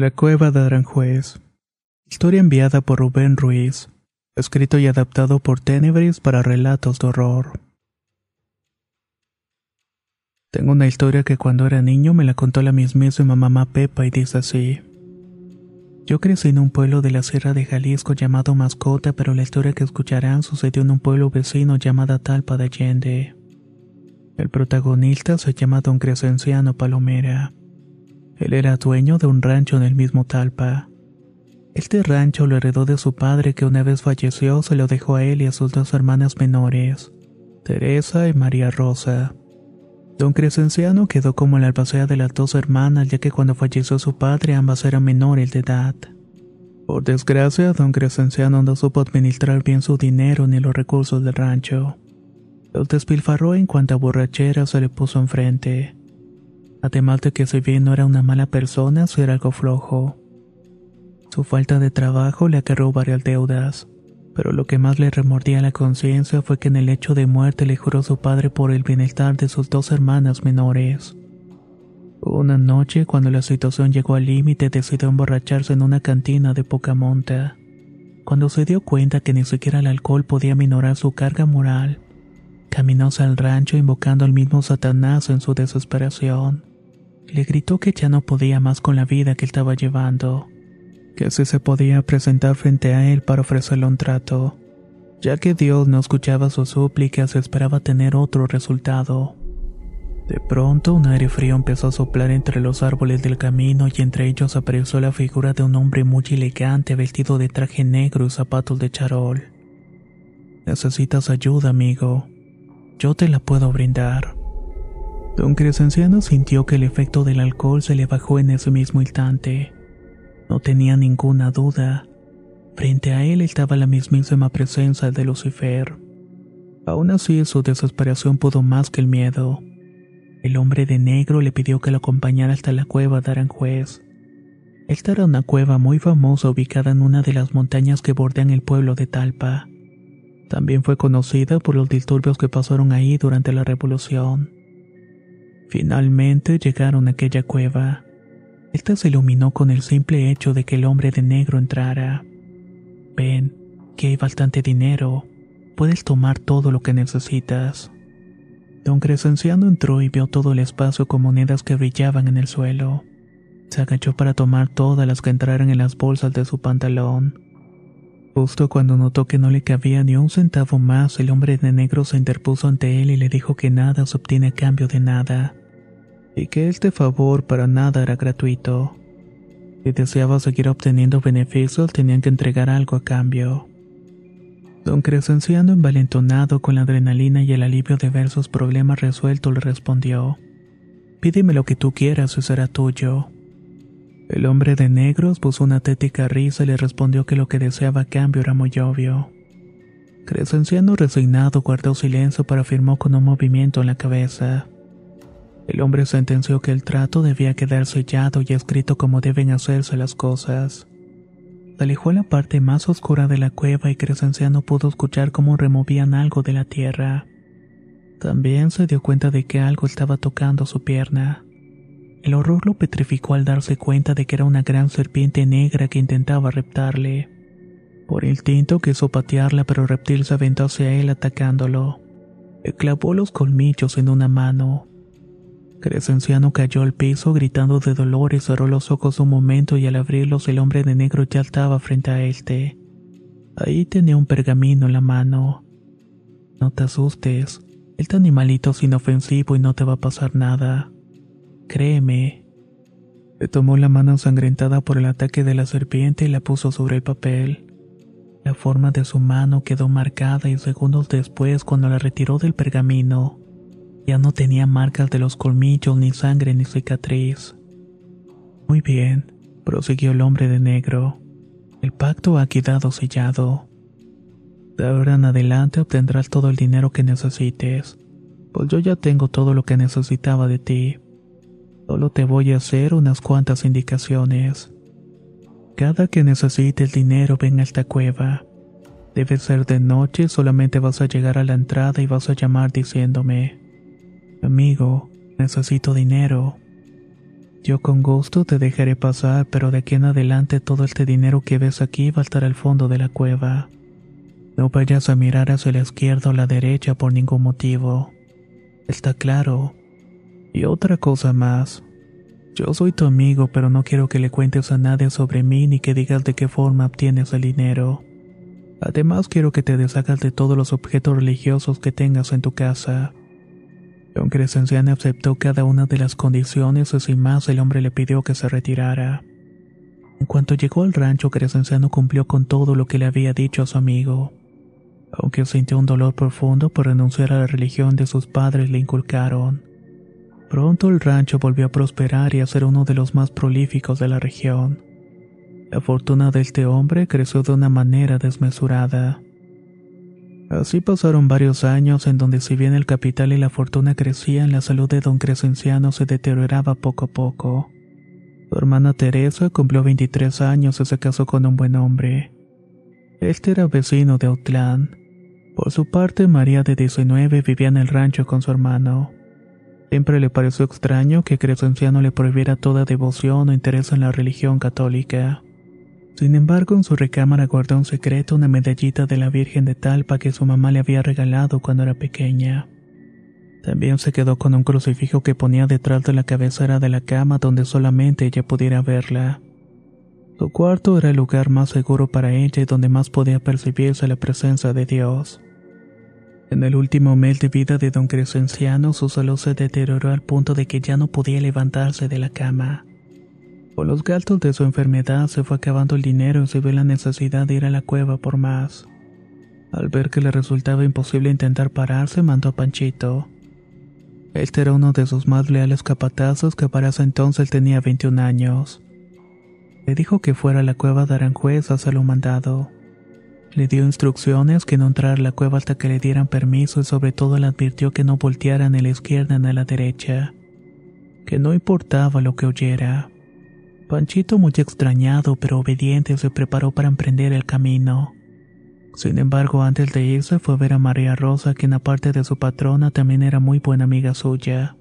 La cueva de Aranjuez. Historia enviada por Rubén Ruiz. Escrito y adaptado por Tenebris para relatos de horror. Tengo una historia que cuando era niño me la contó la mismísima mamá Pepa y dice así. Yo crecí en un pueblo de la Sierra de Jalisco llamado Mascota, pero la historia que escucharán sucedió en un pueblo vecino llamado Talpa de Allende. El protagonista se llama Don Crescenciano Palomera. Él era dueño de un rancho en el mismo Talpa. Este rancho lo heredó de su padre que una vez falleció se lo dejó a él y a sus dos hermanas menores, Teresa y María Rosa. Don Crescenciano quedó como la albacea de las dos hermanas ya que cuando falleció su padre ambas eran menores de edad. Por desgracia, don Crescenciano no supo administrar bien su dinero ni los recursos del rancho. Los despilfarró en cuanto a borrachera se le puso enfrente. Además de que si bien no era una mala persona, sí era algo flojo. Su falta de trabajo le acarreó varias deudas, pero lo que más le remordía la conciencia fue que en el hecho de muerte le juró su padre por el bienestar de sus dos hermanas menores. Una noche, cuando la situación llegó al límite, decidió emborracharse en una cantina de poca monta. Cuando se dio cuenta que ni siquiera el alcohol podía minorar su carga moral, caminó el rancho invocando al mismo Satanás en su desesperación. Le gritó que ya no podía más con la vida que estaba llevando, que si se podía presentar frente a él para ofrecerle un trato, ya que Dios no escuchaba sus súplicas y esperaba tener otro resultado. De pronto un aire frío empezó a soplar entre los árboles del camino y entre ellos apareció la figura de un hombre muy elegante vestido de traje negro y zapatos de charol. Necesitas ayuda, amigo. Yo te la puedo brindar. Don Crescenciano sintió que el efecto del alcohol se le bajó en ese mismo instante. No tenía ninguna duda. Frente a él estaba la mismísima presencia de Lucifer. Aún así, su desesperación pudo más que el miedo. El hombre de negro le pidió que lo acompañara hasta la cueva de Aranjuez. Esta era una cueva muy famosa ubicada en una de las montañas que bordean el pueblo de Talpa. También fue conocida por los disturbios que pasaron ahí durante la revolución. Finalmente llegaron a aquella cueva. Esta se iluminó con el simple hecho de que el hombre de negro entrara. Ven, que hay bastante dinero. Puedes tomar todo lo que necesitas. Don Crescenciano entró y vio todo el espacio con monedas que brillaban en el suelo. Se agachó para tomar todas las que entraran en las bolsas de su pantalón. Justo cuando notó que no le cabía ni un centavo más, el hombre de negro se interpuso ante él y le dijo que nada se obtiene a cambio de nada, y que este favor para nada era gratuito. Si deseaba seguir obteniendo beneficios, tenían que entregar algo a cambio. Don Crescenciano, envalentonado con la adrenalina y el alivio de ver sus problemas resueltos, le respondió: Pídeme lo que tú quieras y será tuyo. El hombre de negros puso una tética risa y le respondió que lo que deseaba a cambio era muy obvio. Crescenciano resignado guardó silencio pero afirmó con un movimiento en la cabeza. El hombre sentenció que el trato debía quedar sellado y escrito como deben hacerse las cosas. Se alejó a la parte más oscura de la cueva y Crescenciano pudo escuchar cómo removían algo de la tierra. También se dio cuenta de que algo estaba tocando su pierna. El horror lo petrificó al darse cuenta de que era una gran serpiente negra que intentaba reptarle. Por instinto quiso patearla, pero el reptil se aventó hacia él atacándolo. Le clavó los colmillos en una mano. Crescenciano cayó al piso gritando de dolor y cerró los ojos un momento y al abrirlos el hombre de negro ya estaba frente a él. Ahí tenía un pergamino en la mano. No te asustes, este animalito es inofensivo y no te va a pasar nada. Créeme. Le tomó la mano ensangrentada por el ataque de la serpiente y la puso sobre el papel. La forma de su mano quedó marcada y segundos después, cuando la retiró del pergamino, ya no tenía marcas de los colmillos, ni sangre, ni cicatriz. Muy bien, prosiguió el hombre de negro. El pacto ha quedado sellado. De ahora en adelante obtendrás todo el dinero que necesites, pues yo ya tengo todo lo que necesitaba de ti. Solo te voy a hacer unas cuantas indicaciones. Cada que necesites dinero, ven a esta cueva. Debe ser de noche, solamente vas a llegar a la entrada y vas a llamar diciéndome, amigo, necesito dinero. Yo con gusto te dejaré pasar, pero de aquí en adelante todo este dinero que ves aquí va a estar al fondo de la cueva. No vayas a mirar hacia la izquierda o la derecha por ningún motivo. Está claro. Y otra cosa más. Yo soy tu amigo, pero no quiero que le cuentes a nadie sobre mí ni que digas de qué forma obtienes el dinero. Además, quiero que te deshagas de todos los objetos religiosos que tengas en tu casa. Don Crescenciano aceptó cada una de las condiciones y sin más el hombre le pidió que se retirara. En cuanto llegó al rancho, Crescenciano cumplió con todo lo que le había dicho a su amigo. Aunque sintió un dolor profundo por renunciar a la religión de sus padres le inculcaron. Pronto el rancho volvió a prosperar y a ser uno de los más prolíficos de la región. La fortuna de este hombre creció de una manera desmesurada. Así pasaron varios años en donde si bien el capital y la fortuna crecían, la salud de don Crescenciano se deterioraba poco a poco. Su hermana Teresa cumplió 23 años y se casó con un buen hombre. Este era vecino de Autlán. Por su parte, María de 19 vivía en el rancho con su hermano. Siempre le pareció extraño que Crescenciano le prohibiera toda devoción o interés en la religión católica. Sin embargo, en su recámara guardó un secreto una medallita de la Virgen de Talpa que su mamá le había regalado cuando era pequeña. También se quedó con un crucifijo que ponía detrás de la cabecera de la cama donde solamente ella pudiera verla. Su cuarto era el lugar más seguro para ella y donde más podía percibirse la presencia de Dios. En el último mes de vida de don Crescenciano, su salud se deterioró al punto de que ya no podía levantarse de la cama. Con los gastos de su enfermedad se fue acabando el dinero y se vio la necesidad de ir a la cueva por más. Al ver que le resultaba imposible intentar pararse, mandó a Panchito. Este era uno de sus más leales capatazos que para ese entonces tenía 21 años. Le dijo que fuera a la cueva de Aranjuez a lo mandado. Le dio instrucciones que no entrara a la cueva hasta que le dieran permiso y sobre todo le advirtió que no volteara ni a la izquierda ni a la derecha, que no importaba lo que oyera. Panchito, muy extrañado pero obediente, se preparó para emprender el camino. Sin embargo, antes de irse fue a ver a María Rosa, quien aparte de su patrona también era muy buena amiga suya.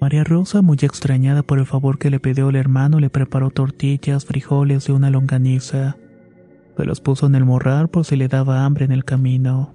María Rosa, muy extrañada por el favor que le pidió el hermano, le preparó tortillas, frijoles y una longaniza. Se los puso en el morral por si le daba hambre en el camino.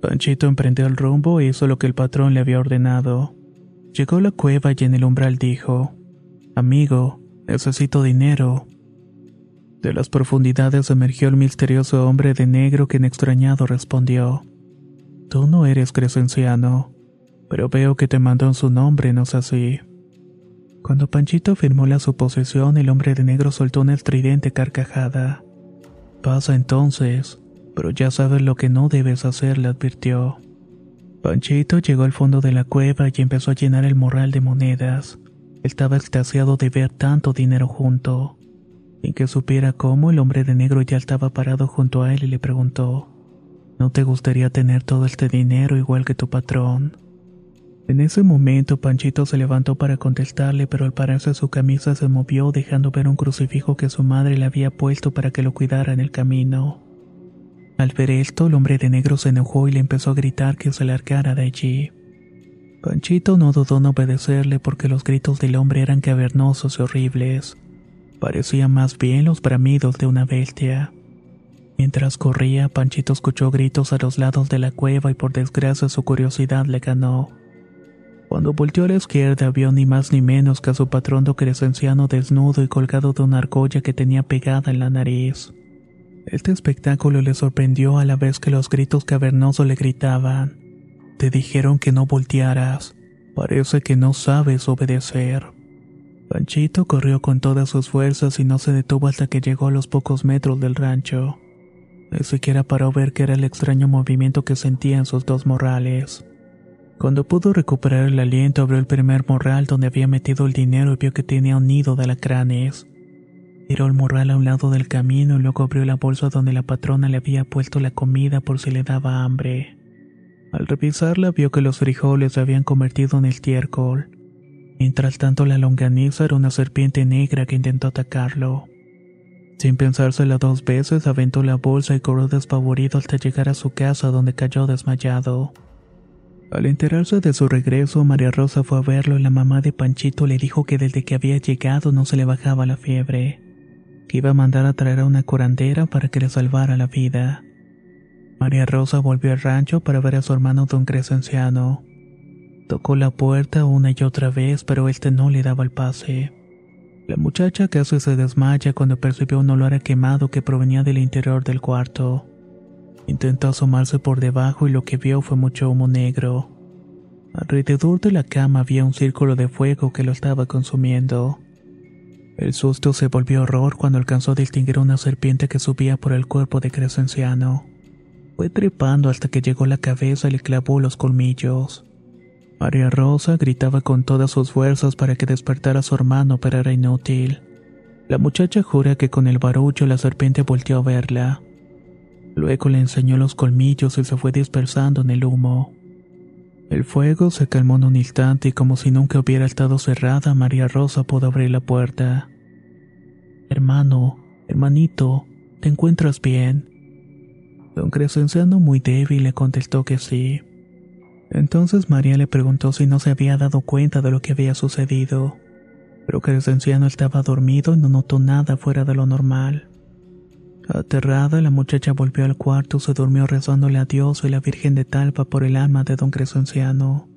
Panchito emprendió el rumbo e hizo lo que el patrón le había ordenado. Llegó a la cueva y en el umbral dijo, Amigo, necesito dinero. De las profundidades emergió el misterioso hombre de negro que en extrañado respondió. Tú no eres Crescenciano, pero veo que te mandó en su nombre, ¿no es así? Cuando Panchito firmó la suposición, el hombre de negro soltó una estridente carcajada. Pasa entonces, pero ya sabes lo que no debes hacer, le advirtió. Panchito llegó al fondo de la cueva y empezó a llenar el morral de monedas. Estaba extasiado de ver tanto dinero junto. Sin que supiera cómo, el hombre de negro ya estaba parado junto a él y le preguntó, ¿No te gustaría tener todo este dinero igual que tu patrón? En ese momento Panchito se levantó para contestarle, pero al pararse su camisa se movió dejando ver un crucifijo que su madre le había puesto para que lo cuidara en el camino. Al ver esto, el hombre de negro se enojó y le empezó a gritar que se largara de allí. Panchito no dudó en obedecerle porque los gritos del hombre eran cavernosos y horribles. Parecían más bien los bramidos de una bestia. Mientras corría, Panchito escuchó gritos a los lados de la cueva y por desgracia su curiosidad le ganó. Cuando volteó a la izquierda vio ni más ni menos que a su patrón do crescenciano desnudo y colgado de una argolla que tenía pegada en la nariz. Este espectáculo le sorprendió a la vez que los gritos cavernosos le gritaban. Te dijeron que no voltearas. Parece que no sabes obedecer. Panchito corrió con todas sus fuerzas y no se detuvo hasta que llegó a los pocos metros del rancho. Ni siquiera paró ver qué era el extraño movimiento que sentía en sus dos morrales. Cuando pudo recuperar el aliento abrió el primer morral donde había metido el dinero y vio que tenía un nido de alacranes. Tiró el morral a un lado del camino y luego abrió la bolsa donde la patrona le había puesto la comida por si le daba hambre. Al revisarla vio que los frijoles se habían convertido en estiércol. Mientras tanto la longaniza era una serpiente negra que intentó atacarlo. Sin pensársela dos veces aventó la bolsa y corrió despavorido hasta llegar a su casa donde cayó desmayado. Al enterarse de su regreso, María Rosa fue a verlo y la mamá de Panchito le dijo que desde que había llegado no se le bajaba la fiebre que iba a mandar a traer a una curandera para que le salvara la vida. María Rosa volvió al rancho para ver a su hermano don Crescenciano. Tocó la puerta una y otra vez, pero este no le daba el pase. La muchacha casi se desmaya cuando percibió un olor a quemado que provenía del interior del cuarto. Intentó asomarse por debajo y lo que vio fue mucho humo negro. Alrededor de la cama había un círculo de fuego que lo estaba consumiendo. El susto se volvió horror cuando alcanzó a distinguir una serpiente que subía por el cuerpo de Crescenciano. Fue trepando hasta que llegó la cabeza y le clavó los colmillos. María Rosa gritaba con todas sus fuerzas para que despertara a su hermano, pero era inútil. La muchacha jura que con el barullo la serpiente volteó a verla. Luego le enseñó los colmillos y se fue dispersando en el humo. El fuego se calmó en un instante y como si nunca hubiera estado cerrada, María Rosa pudo abrir la puerta. Hermano, hermanito, ¿te encuentras bien? Don Crescenciano, muy débil, le contestó que sí. Entonces María le preguntó si no se había dado cuenta de lo que había sucedido, pero Crescenciano estaba dormido y no notó nada fuera de lo normal. Aterrada, la muchacha volvió al cuarto y se durmió rezándole a Dios y la Virgen de Talpa por el alma de don Crescenciano.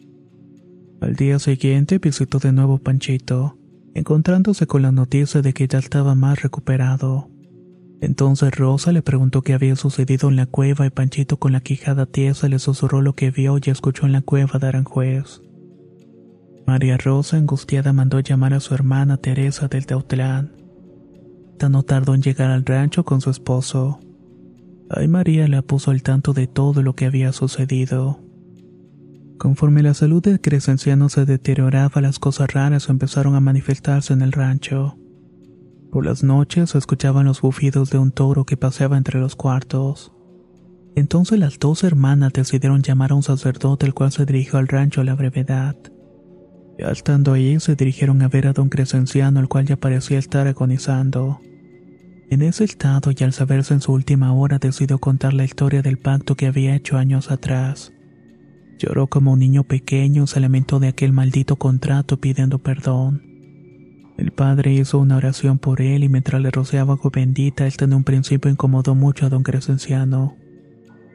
Al día siguiente visitó de nuevo Panchito, encontrándose con la noticia de que ya estaba más recuperado. Entonces Rosa le preguntó qué había sucedido en la cueva y Panchito con la quijada tiesa le susurró lo que vio y escuchó en la cueva de Aranjuez. María Rosa, angustiada, mandó llamar a su hermana Teresa del Teutlán no tardó en llegar al rancho con su esposo. Ay María la puso al tanto de todo lo que había sucedido. Conforme la salud del Crescenciano se deterioraba, las cosas raras empezaron a manifestarse en el rancho. Por las noches se escuchaban los bufidos de un toro que paseaba entre los cuartos. Entonces las dos hermanas decidieron llamar a un sacerdote el cual se dirigió al rancho a la brevedad. Estando allí se dirigieron a ver a don Crescenciano el cual ya parecía estar agonizando. En ese estado y al saberse en su última hora decidió contar la historia del pacto que había hecho años atrás. Lloró como un niño pequeño, se lamentó de aquel maldito contrato pidiendo perdón. El padre hizo una oración por él y mientras le rociaba agua bendita, este en un principio incomodó mucho a don Crescenciano,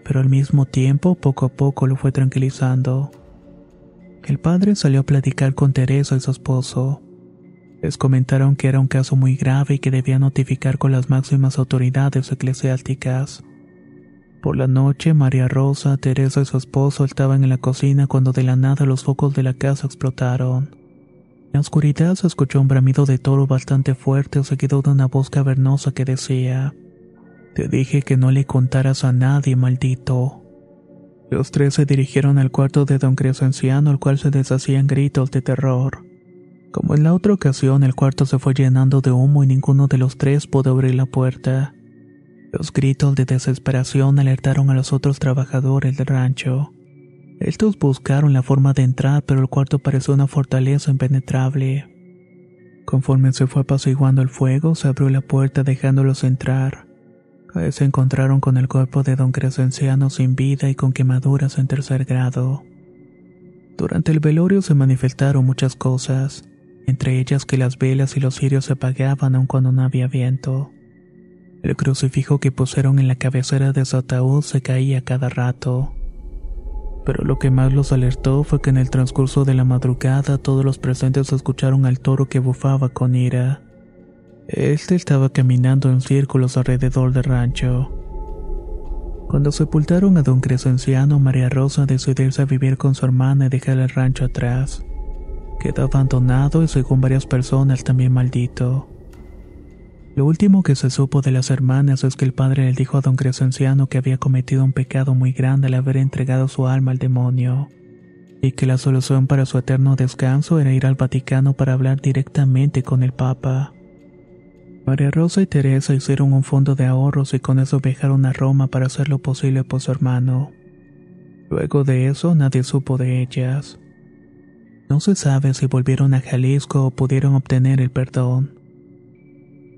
pero al mismo tiempo poco a poco lo fue tranquilizando. El padre salió a platicar con Teresa y su esposo. Les comentaron que era un caso muy grave y que debía notificar con las máximas autoridades eclesiásticas. Por la noche, María Rosa, Teresa y su esposo estaban en la cocina cuando de la nada los focos de la casa explotaron. En la oscuridad se escuchó un bramido de toro bastante fuerte seguido de una voz cavernosa que decía, Te dije que no le contaras a nadie, maldito. Los tres se dirigieron al cuarto de don Crescenciano, el cual se deshacían gritos de terror. Como en la otra ocasión, el cuarto se fue llenando de humo y ninguno de los tres pudo abrir la puerta. Los gritos de desesperación alertaron a los otros trabajadores del rancho. Estos buscaron la forma de entrar, pero el cuarto pareció una fortaleza impenetrable. Conforme se fue apaciguando el fuego, se abrió la puerta dejándolos entrar. Ahí se encontraron con el cuerpo de don Crescenciano sin vida y con quemaduras en tercer grado. Durante el velorio se manifestaron muchas cosas entre ellas que las velas y los cirios se apagaban aun cuando no había viento. El crucifijo que pusieron en la cabecera de su ataúd se caía cada rato. Pero lo que más los alertó fue que en el transcurso de la madrugada todos los presentes escucharon al toro que bufaba con ira. Este estaba caminando en círculos alrededor del rancho. Cuando sepultaron a don Crescenciano, María Rosa decidió irse a vivir con su hermana y dejar el rancho atrás. Quedó abandonado y según varias personas también maldito. Lo último que se supo de las hermanas es que el padre le dijo a don Crescenciano que había cometido un pecado muy grande al haber entregado su alma al demonio, y que la solución para su eterno descanso era ir al Vaticano para hablar directamente con el Papa. María Rosa y Teresa hicieron un fondo de ahorros y con eso viajaron a Roma para hacer lo posible por su hermano. Luego de eso nadie supo de ellas. No se sabe si volvieron a Jalisco o pudieron obtener el perdón.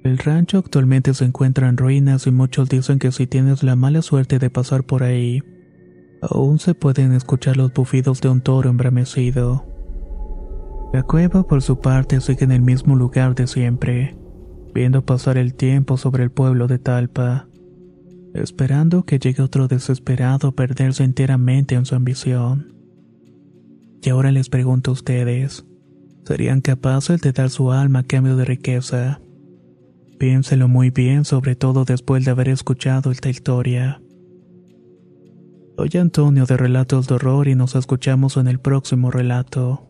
El rancho actualmente se encuentra en ruinas y muchos dicen que si tienes la mala suerte de pasar por ahí, aún se pueden escuchar los bufidos de un toro embramecido. La cueva por su parte sigue en el mismo lugar de siempre, viendo pasar el tiempo sobre el pueblo de Talpa, esperando que llegue otro desesperado a perderse enteramente en su ambición. Y ahora les pregunto a ustedes, ¿serían capaces de dar su alma a cambio de riqueza? Piénselo muy bien, sobre todo después de haber escuchado esta historia. Soy Antonio de Relatos de Horror y nos escuchamos en el próximo relato.